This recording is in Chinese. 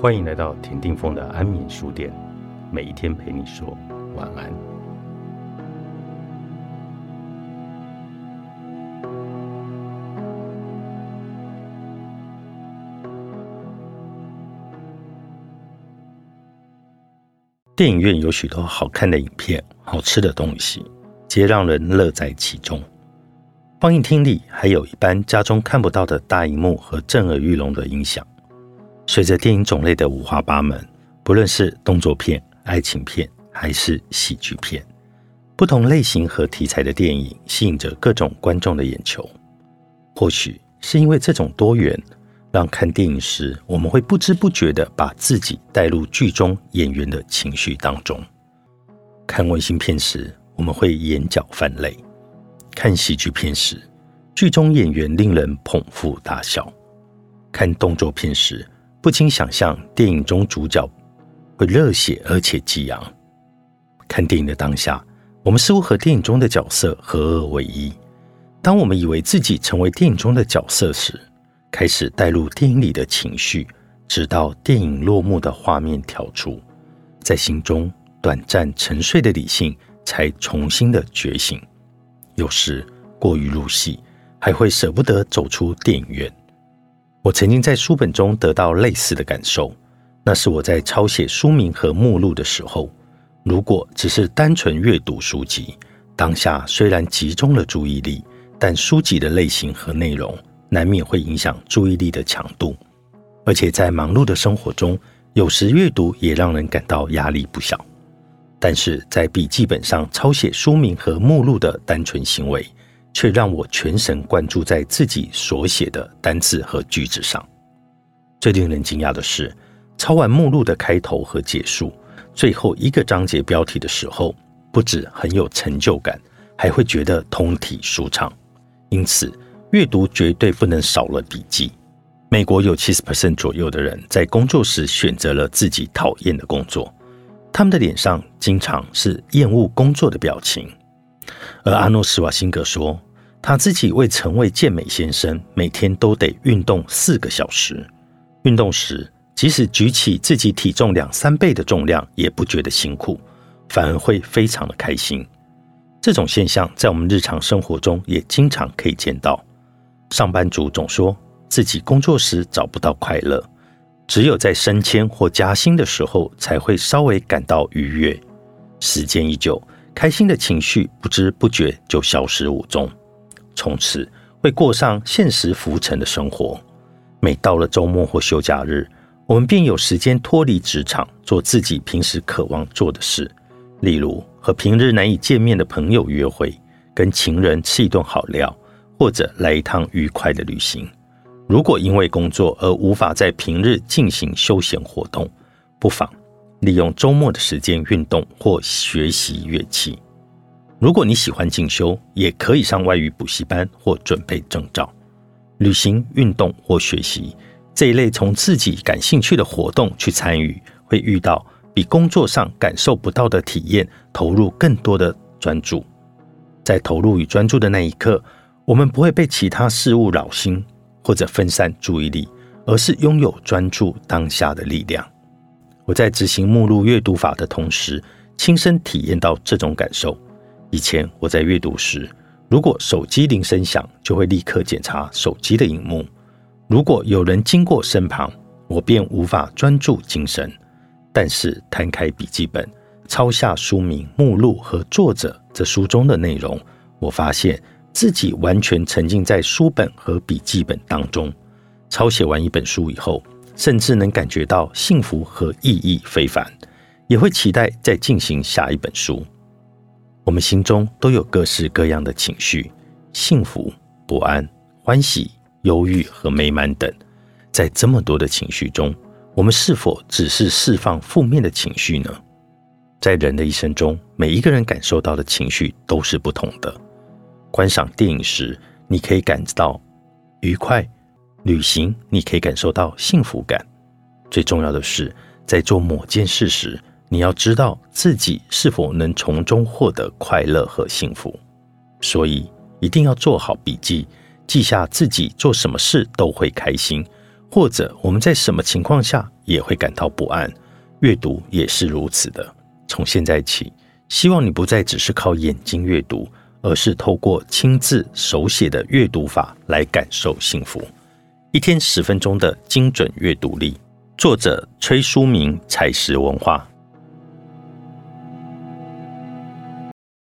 欢迎来到田定峰的安眠书店，每一天陪你说晚安。电影院有许多好看的影片、好吃的东西，皆让人乐在其中。放映厅里还有一般家中看不到的大荧幕和震耳欲聋的音响。随着电影种类的五花八门，不论是动作片、爱情片还是喜剧片，不同类型和题材的电影吸引着各种观众的眼球。或许是因为这种多元，让看电影时我们会不知不觉地把自己带入剧中演员的情绪当中。看温馨片时，我们会眼角泛泪。看喜剧片时，剧中演员令人捧腹大笑；看动作片时，不禁想象电影中主角会热血而且激昂。看电影的当下，我们似乎和电影中的角色合二为一。当我们以为自己成为电影中的角色时，开始带入电影里的情绪，直到电影落幕的画面跳出，在心中短暂沉睡的理性才重新的觉醒。有时过于入戏，还会舍不得走出电影院。我曾经在书本中得到类似的感受，那是我在抄写书名和目录的时候。如果只是单纯阅读书籍，当下虽然集中了注意力，但书籍的类型和内容难免会影响注意力的强度。而且在忙碌的生活中，有时阅读也让人感到压力不小。但是在笔记本上抄写书名和目录的单纯行为，却让我全神贯注在自己所写的单字和句子上。最令人惊讶的是，抄完目录的开头和结束，最后一个章节标题的时候，不止很有成就感，还会觉得通体舒畅。因此，阅读绝对不能少了笔记。美国有七十 percent 左右的人在工作时选择了自己讨厌的工作。他们的脸上经常是厌恶工作的表情，而阿诺·施瓦辛格说，他自己为成为健美先生，每天都得运动四个小时。运动时，即使举起自己体重两三倍的重量，也不觉得辛苦，反而会非常的开心。这种现象在我们日常生活中也经常可以见到。上班族总说自己工作时找不到快乐。只有在升迁或加薪的时候，才会稍微感到愉悦。时间一久，开心的情绪不知不觉就消失无踪，从此会过上现实浮沉的生活。每到了周末或休假日，我们便有时间脱离职场，做自己平时渴望做的事，例如和平日难以见面的朋友约会，跟情人吃一顿好料，或者来一趟愉快的旅行。如果因为工作而无法在平日进行休闲活动，不妨利用周末的时间运动或学习乐器。如果你喜欢进修，也可以上外语补习班或准备证照。旅行、运动或学习这一类从自己感兴趣的活动去参与，会遇到比工作上感受不到的体验，投入更多的专注。在投入与专注的那一刻，我们不会被其他事物扰心。或者分散注意力，而是拥有专注当下的力量。我在执行目录阅读法的同时，亲身体验到这种感受。以前我在阅读时，如果手机铃声响，就会立刻检查手机的荧幕；如果有人经过身旁，我便无法专注精神。但是摊开笔记本，抄下书名、目录和作者这书中的内容，我发现。自己完全沉浸在书本和笔记本当中，抄写完一本书以后，甚至能感觉到幸福和意义非凡，也会期待再进行下一本书。我们心中都有各式各样的情绪：幸福、不安、欢喜、忧郁和美满等。在这么多的情绪中，我们是否只是释放负面的情绪呢？在人的一生中，每一个人感受到的情绪都是不同的。观赏电影时，你可以感到愉快；旅行，你可以感受到幸福感。最重要的是，在做某件事时，你要知道自己是否能从中获得快乐和幸福。所以，一定要做好笔记，记下自己做什么事都会开心，或者我们在什么情况下也会感到不安，阅读也是如此的。从现在起，希望你不再只是靠眼睛阅读，而是透过亲自手写的阅读法来感受幸福。一天十分钟的精准阅读力，作者崔书明，采石文化。